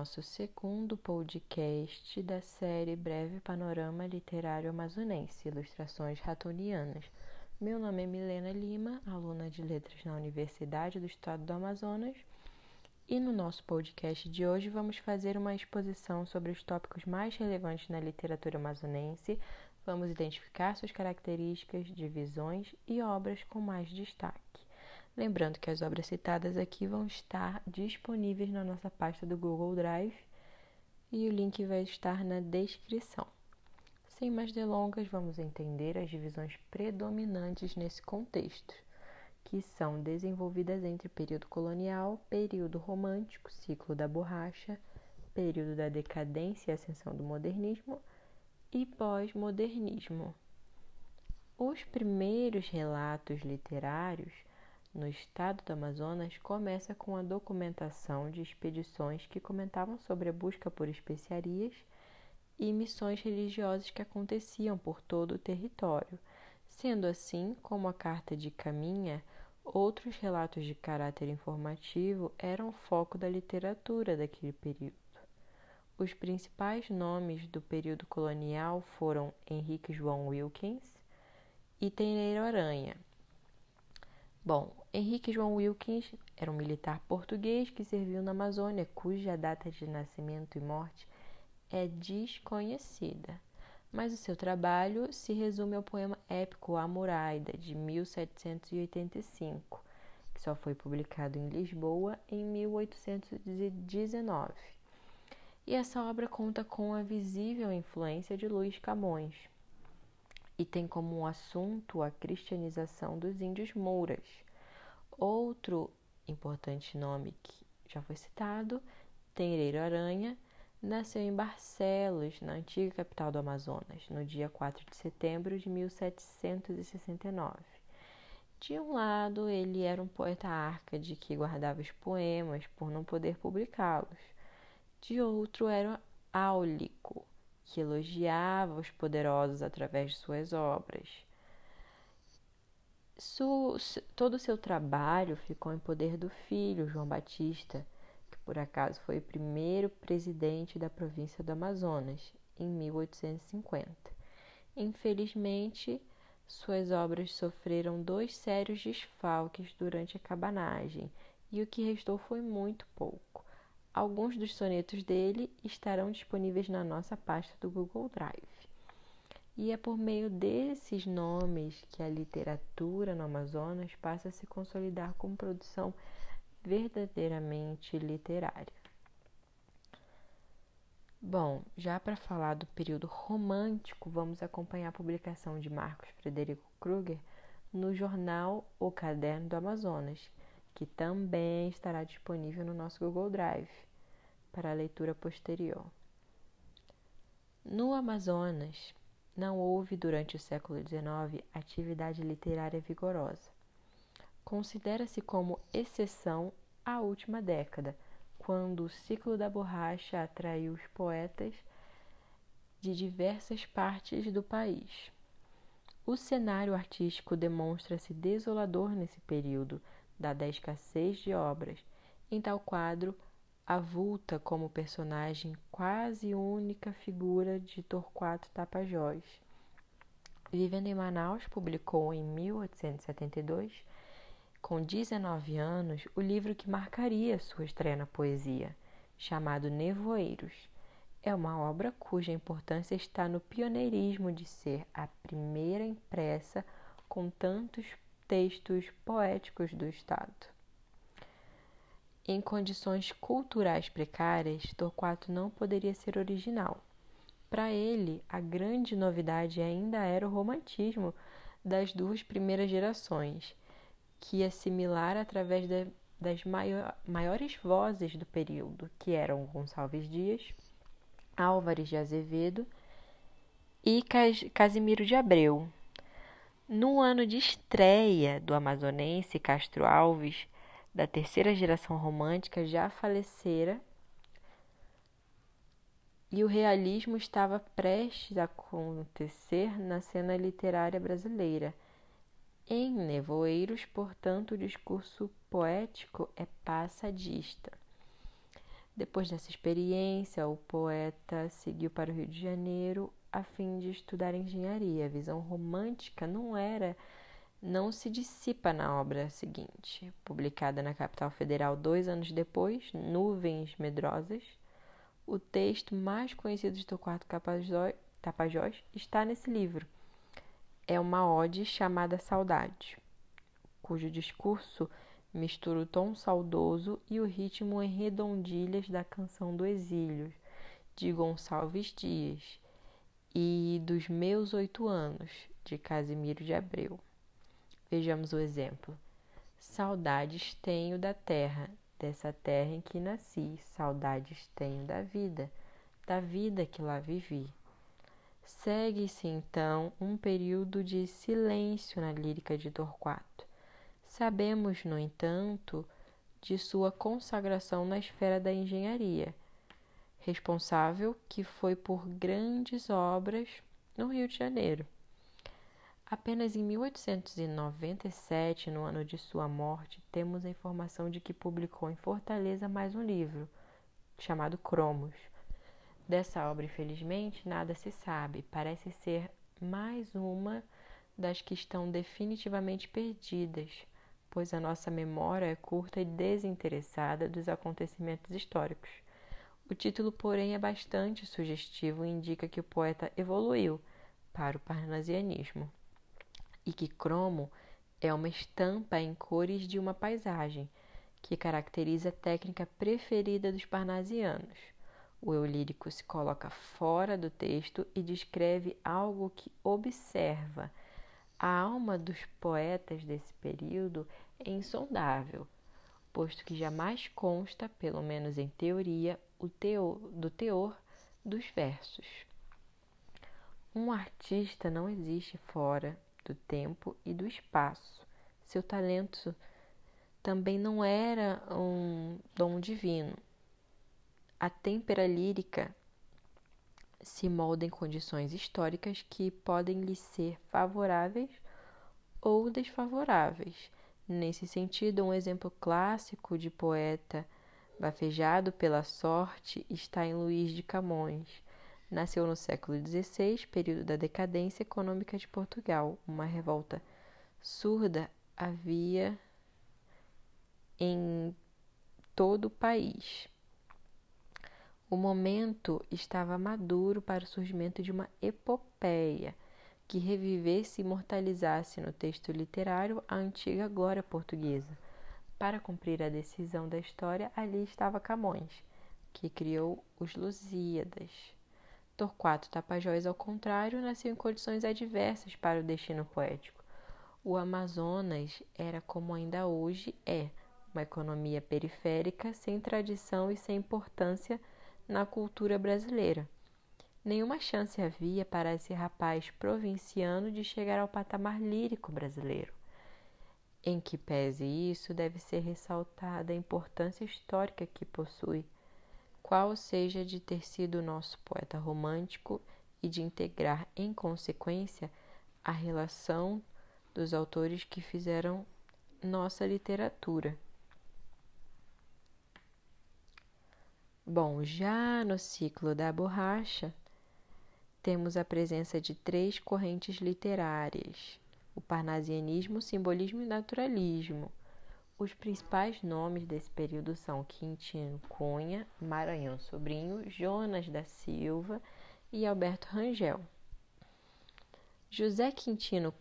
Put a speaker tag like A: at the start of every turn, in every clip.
A: nosso segundo podcast da série Breve Panorama Literário Amazonense, Ilustrações Ratonianas. Meu nome é Milena Lima, aluna de Letras na Universidade do Estado do Amazonas, e no nosso podcast de hoje vamos fazer uma exposição sobre os tópicos mais relevantes na literatura amazonense. Vamos identificar suas características, divisões e obras com mais destaque. Lembrando que as obras citadas aqui vão estar disponíveis na nossa pasta do Google Drive e o link vai estar na descrição. Sem mais delongas, vamos entender as divisões predominantes nesse contexto, que são desenvolvidas entre período colonial, período romântico, ciclo da borracha, período da decadência e ascensão do modernismo e pós-modernismo. Os primeiros relatos literários no estado do Amazonas começa com a documentação de expedições que comentavam sobre a busca por especiarias e missões religiosas que aconteciam por todo o território. Sendo assim, como a Carta de Caminha, outros relatos de caráter informativo eram foco da literatura daquele período. Os principais nomes do período colonial foram Henrique João Wilkins e Tenreiro Aranha. Bom, Henrique João Wilkins era um militar português que serviu na Amazônia, cuja data de nascimento e morte é desconhecida, mas o seu trabalho se resume ao poema épico A Muraida, de 1785, que só foi publicado em Lisboa em 1819. E essa obra conta com a visível influência de Luís Camões e tem como assunto a cristianização dos índios mouras. Outro importante nome que já foi citado, Tenreiro Aranha, nasceu em Barcelos, na antiga capital do Amazonas, no dia 4 de setembro de 1769. De um lado, ele era um poeta árcade que guardava os poemas por não poder publicá-los. De outro, era áulico, que elogiava os poderosos através de suas obras. Su, todo o seu trabalho ficou em poder do filho, João Batista, por acaso foi o primeiro presidente da província do Amazonas, em 1850. Infelizmente, suas obras sofreram dois sérios desfalques durante a cabanagem e o que restou foi muito pouco. Alguns dos sonetos dele estarão disponíveis na nossa pasta do Google Drive. E é por meio desses nomes que a literatura no Amazonas passa a se consolidar como produção verdadeiramente literária. Bom, já para falar do período romântico, vamos acompanhar a publicação de Marcos Frederico Kruger no jornal O Caderno do Amazonas, que também estará disponível no nosso Google Drive para leitura posterior. No Amazonas, não houve durante o século XIX atividade literária vigorosa. Considera-se como exceção a última década, quando o ciclo da borracha atraiu os poetas de diversas partes do país. O cenário artístico demonstra-se desolador nesse período, dada a escassez de obras. Em tal quadro, avulta como personagem quase única figura de Torquato Tapajós. Vivendo em Manaus, publicou em 1872 com 19 anos, o livro que marcaria sua estreia na poesia, chamado Nevoeiros. É uma obra cuja importância está no pioneirismo de ser a primeira impressa com tantos textos poéticos do Estado. Em condições culturais precárias, Torquato não poderia ser original. Para ele, a grande novidade ainda era o romantismo das duas primeiras gerações que é similar através de, das maior, maiores vozes do período, que eram Gonçalves Dias, Álvares de Azevedo e Casimiro de Abreu. No ano de estreia do amazonense Castro Alves, da terceira geração romântica, já falecera e o realismo estava prestes a acontecer na cena literária brasileira em Nevoeiros, portanto, o discurso poético é passadista. Depois dessa experiência, o poeta seguiu para o Rio de Janeiro a fim de estudar engenharia. A visão romântica não era não se dissipa na obra seguinte, publicada na capital federal dois anos depois, Nuvens Medrosas. O texto mais conhecido de Torquato Tapajós está nesse livro. É uma ode chamada Saudade, cujo discurso mistura o tom saudoso e o ritmo em redondilhas da canção do Exílio, de Gonçalves Dias, e dos Meus Oito Anos, de Casimiro de Abreu. Vejamos o exemplo. Saudades tenho da terra, dessa terra em que nasci. Saudades tenho da vida, da vida que lá vivi. Segue-se então um período de silêncio na lírica de Torquato. Sabemos, no entanto, de sua consagração na esfera da engenharia, responsável que foi por grandes obras no Rio de Janeiro. Apenas em 1897, no ano de sua morte, temos a informação de que publicou em Fortaleza mais um livro, chamado Cromos. Dessa obra, infelizmente, nada se sabe. Parece ser mais uma das que estão definitivamente perdidas, pois a nossa memória é curta e desinteressada dos acontecimentos históricos. O título, porém, é bastante sugestivo e indica que o poeta evoluiu para o parnasianismo e que cromo é uma estampa em cores de uma paisagem, que caracteriza a técnica preferida dos parnasianos. O eu lírico se coloca fora do texto e descreve algo que observa. A alma dos poetas desse período é insondável, posto que jamais consta, pelo menos em teoria, o teor, do teor dos versos. Um artista não existe fora do tempo e do espaço. Seu talento também não era um dom divino. A têmpera lírica se molda em condições históricas que podem lhe ser favoráveis ou desfavoráveis. Nesse sentido, um exemplo clássico de poeta bafejado pela sorte está em Luís de Camões, Nasceu no século XVI, período da decadência econômica de Portugal. Uma revolta surda havia em todo o país. O momento estava maduro para o surgimento de uma epopeia que revivesse e imortalizasse no texto literário a antiga glória portuguesa. Para cumprir a decisão da história, ali estava Camões, que criou os Lusíadas. Torquato Tapajós, ao contrário, nasceu em condições adversas para o destino poético. O Amazonas era, como ainda hoje é, uma economia periférica, sem tradição e sem importância na cultura brasileira. Nenhuma chance havia para esse rapaz provinciano de chegar ao patamar lírico brasileiro. Em que pese isso, deve ser ressaltada a importância histórica que possui qual seja de ter sido nosso poeta romântico e de integrar, em consequência, a relação dos autores que fizeram nossa literatura. Bom, já no ciclo da borracha, temos a presença de três correntes literárias: o parnasianismo, o simbolismo e o naturalismo. Os principais nomes desse período são Quintino Cunha, Maranhão Sobrinho, Jonas da Silva e Alberto Rangel. José Quintino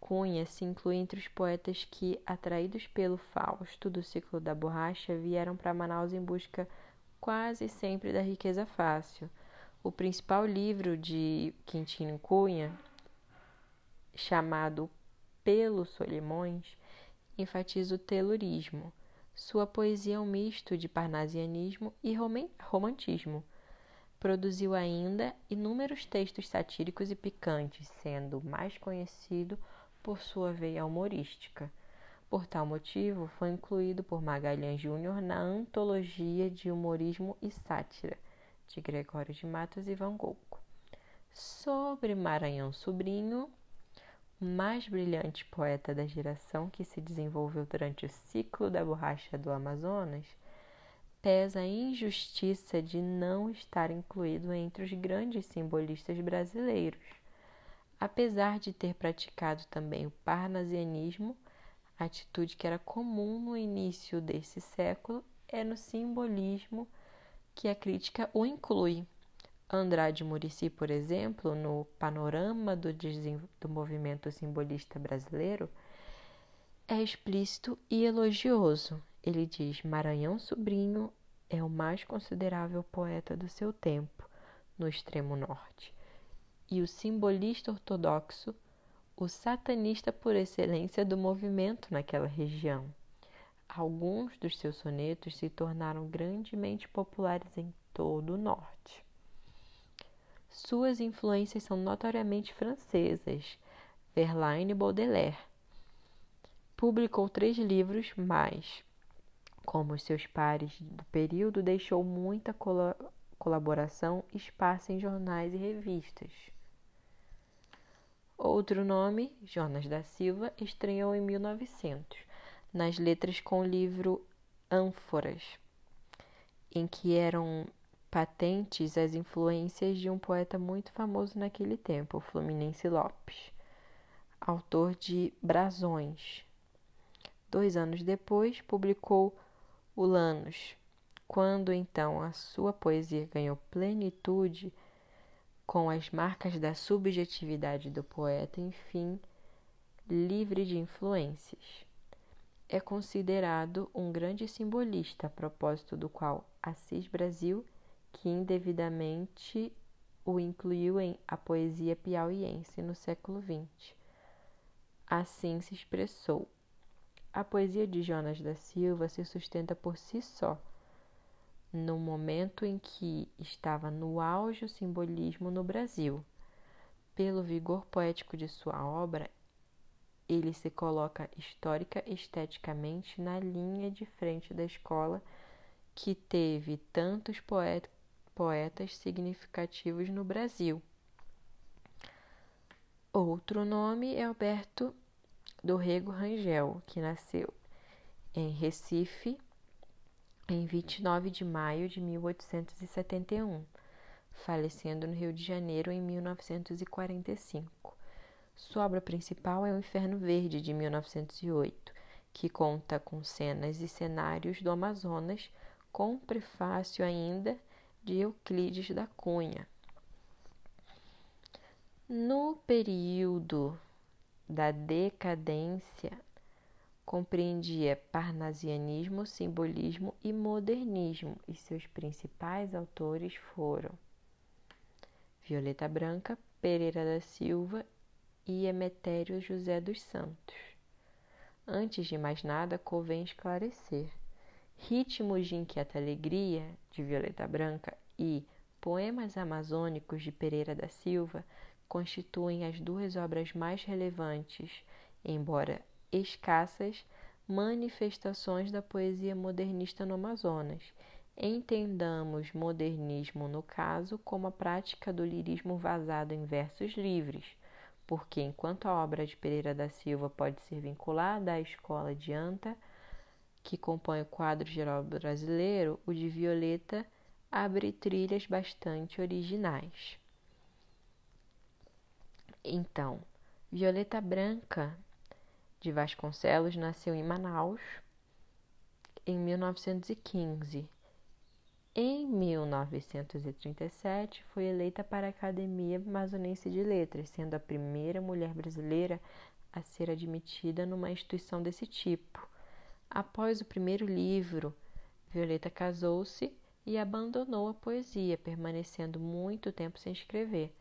A: Cunha se inclui entre os poetas que, atraídos pelo Fausto do ciclo da borracha, vieram para Manaus em busca quase sempre da riqueza fácil. O principal livro de Quintino Cunha, chamado Pelos Solimões, enfatiza o telurismo. Sua poesia é um misto de parnasianismo e romantismo. Produziu ainda inúmeros textos satíricos e picantes, sendo mais conhecido por sua veia humorística. Por tal motivo, foi incluído por Magalhães Júnior na Antologia de Humorismo e Sátira, de Gregório de Matos e Van Gogh. Sobre Maranhão Sobrinho, o mais brilhante poeta da geração que se desenvolveu durante o ciclo da borracha do Amazonas, pesa a injustiça de não estar incluído entre os grandes simbolistas brasileiros. Apesar de ter praticado também o parnasianismo, atitude que era comum no início desse século, é no simbolismo que a crítica o inclui. Andrade Murici, por exemplo, no panorama do, do movimento simbolista brasileiro, é explícito e elogioso. Ele diz: Maranhão Sobrinho é o mais considerável poeta do seu tempo, no extremo norte. E o simbolista ortodoxo, o satanista por excelência do movimento naquela região. Alguns dos seus sonetos se tornaram grandemente populares em todo o norte. Suas influências são notoriamente francesas, Verlaine e Baudelaire. Publicou três livros, mas, como seus pares do período, deixou muita colaboração espaço em jornais e revistas. Outro nome, Jonas da Silva, estreou em 1900, nas letras com o livro Ânforas, em que eram patentes as influências de um poeta muito famoso naquele tempo, Fluminense Lopes, autor de Brasões. Dois anos depois, publicou Ulanos. Quando então a sua poesia ganhou plenitude, com as marcas da subjetividade do poeta, enfim, livre de influências. É considerado um grande simbolista, a propósito do qual Assis Brasil que indevidamente o incluiu em A Poesia Piauiense no século XX. Assim se expressou. A poesia de Jonas da Silva se sustenta por si só. No momento em que estava no auge o simbolismo no Brasil, pelo vigor poético de sua obra, ele se coloca histórica esteticamente na linha de frente da escola que teve tantos poetas significativos no Brasil. Outro nome é Alberto do Rego Rangel, que nasceu em Recife em 29 de maio de 1871, falecendo no Rio de Janeiro em 1945. Sua obra principal é O Inferno Verde, de 1908, que conta com cenas e cenários do Amazonas, com prefácio ainda de Euclides da Cunha. No período da decadência, compreendia parnasianismo, simbolismo e modernismo, e seus principais autores foram Violeta Branca, Pereira da Silva e Emetério José dos Santos. Antes de mais nada, convém esclarecer Ritmos de Inquieta Alegria, de Violeta Branca, e Poemas Amazônicos, de Pereira da Silva, constituem as duas obras mais relevantes, embora escassas, manifestações da poesia modernista no Amazonas. Entendamos modernismo, no caso, como a prática do lirismo vazado em versos livres, porque enquanto a obra de Pereira da Silva pode ser vinculada à escola de Anta, que compõe o quadro geral brasileiro, o de Violeta abre trilhas bastante originais. Então, Violeta Branca de Vasconcelos nasceu em Manaus em 1915. Em 1937, foi eleita para a Academia Amazonense de Letras, sendo a primeira mulher brasileira a ser admitida numa instituição desse tipo. Após o primeiro livro, Violeta casou-se e abandonou a poesia, permanecendo muito tempo sem escrever.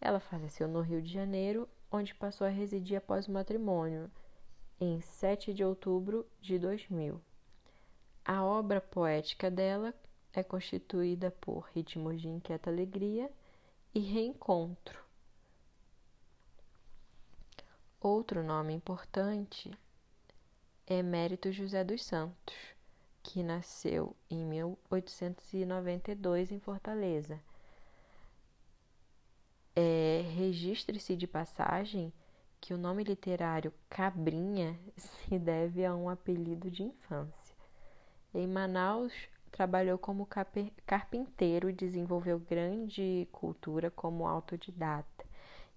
A: Ela faleceu no Rio de Janeiro, onde passou a residir após o matrimônio, em 7 de outubro de 2000. A obra poética dela é constituída por ritmos de inquieta alegria e reencontro. Outro nome importante Emérito José dos Santos, que nasceu em 1892 em Fortaleza. É, Registre-se de passagem que o nome literário Cabrinha se deve a um apelido de infância. Em Manaus, trabalhou como carpinteiro e desenvolveu grande cultura como autodidata.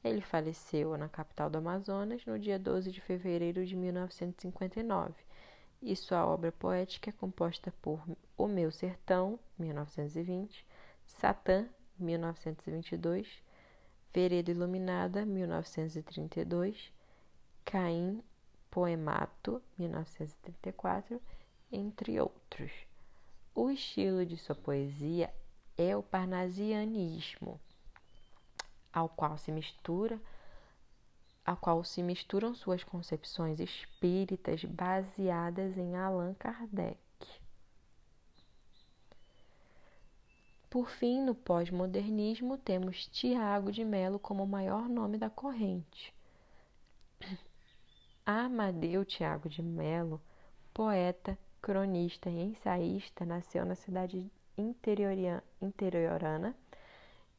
A: Ele faleceu na capital do Amazonas no dia 12 de fevereiro de 1959 e sua obra poética é composta por O Meu Sertão, 1920, Satã, 1922, Vereda Iluminada, 1932, Caim, Poemato, 1934, entre outros. O estilo de sua poesia é o parnasianismo, ao qual se mistura a qual se misturam suas concepções espíritas baseadas em Allan Kardec. Por fim, no pós-modernismo, temos Tiago de Melo como o maior nome da corrente. Amadeu Tiago de Melo, poeta, cronista e ensaísta, nasceu na cidade interiorana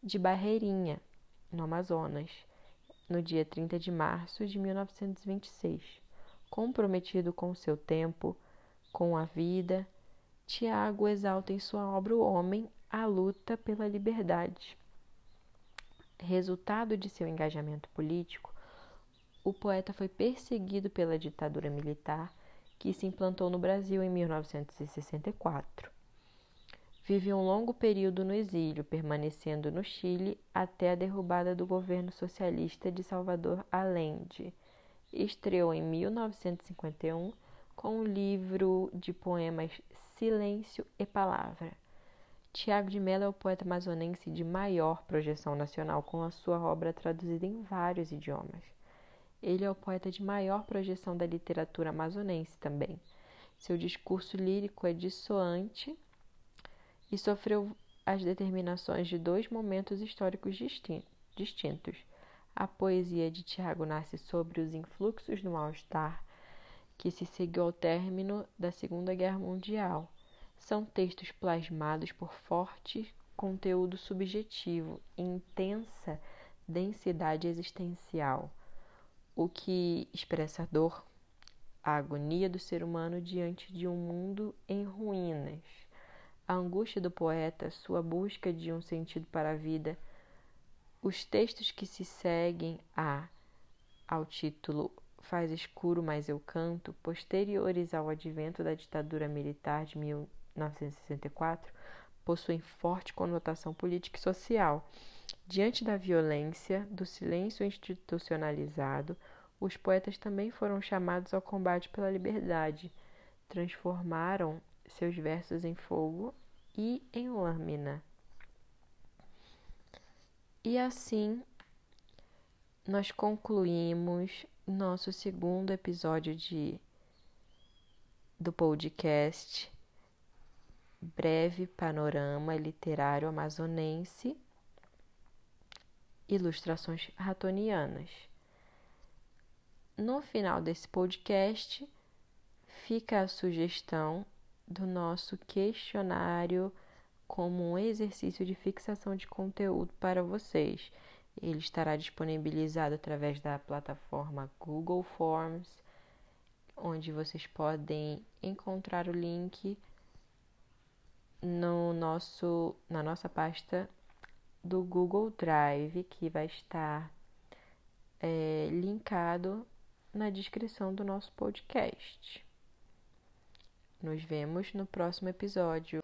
A: de Barreirinha, no Amazonas no dia 30 de março de 1926. Comprometido com seu tempo, com a vida, Tiago exalta em sua obra o homem a luta pela liberdade. Resultado de seu engajamento político, o poeta foi perseguido pela ditadura militar que se implantou no Brasil em 1964. Vive um longo período no exílio, permanecendo no Chile até a derrubada do governo socialista de Salvador Allende. Estreou em 1951 com o livro de poemas Silêncio e Palavra. Tiago de Mello é o poeta amazonense de maior projeção nacional, com a sua obra traduzida em vários idiomas. Ele é o poeta de maior projeção da literatura amazonense também. Seu discurso lírico é dissoante e sofreu as determinações de dois momentos históricos distintos. A poesia de Tiago nasce sobre os influxos do mal-estar que se seguiu ao término da Segunda Guerra Mundial. São textos plasmados por forte conteúdo subjetivo e intensa densidade existencial, o que expressa a dor, a agonia do ser humano diante de um mundo em ruínas a angústia do poeta, sua busca de um sentido para a vida, os textos que se seguem a ao título Faz escuro, mas eu canto, posteriores ao advento da ditadura militar de 1964, possuem forte conotação política e social. Diante da violência, do silêncio institucionalizado, os poetas também foram chamados ao combate pela liberdade. Transformaram seus versos em fogo e em lâmina. E assim nós concluímos nosso segundo episódio de do podcast Breve Panorama Literário Amazonense Ilustrações Ratonianas. No final desse podcast fica a sugestão do nosso questionário como um exercício de fixação de conteúdo para vocês. Ele estará disponibilizado através da plataforma Google Forms, onde vocês podem encontrar o link no nosso, na nossa pasta do Google Drive, que vai estar é, linkado na descrição do nosso podcast. Nos vemos no próximo episódio.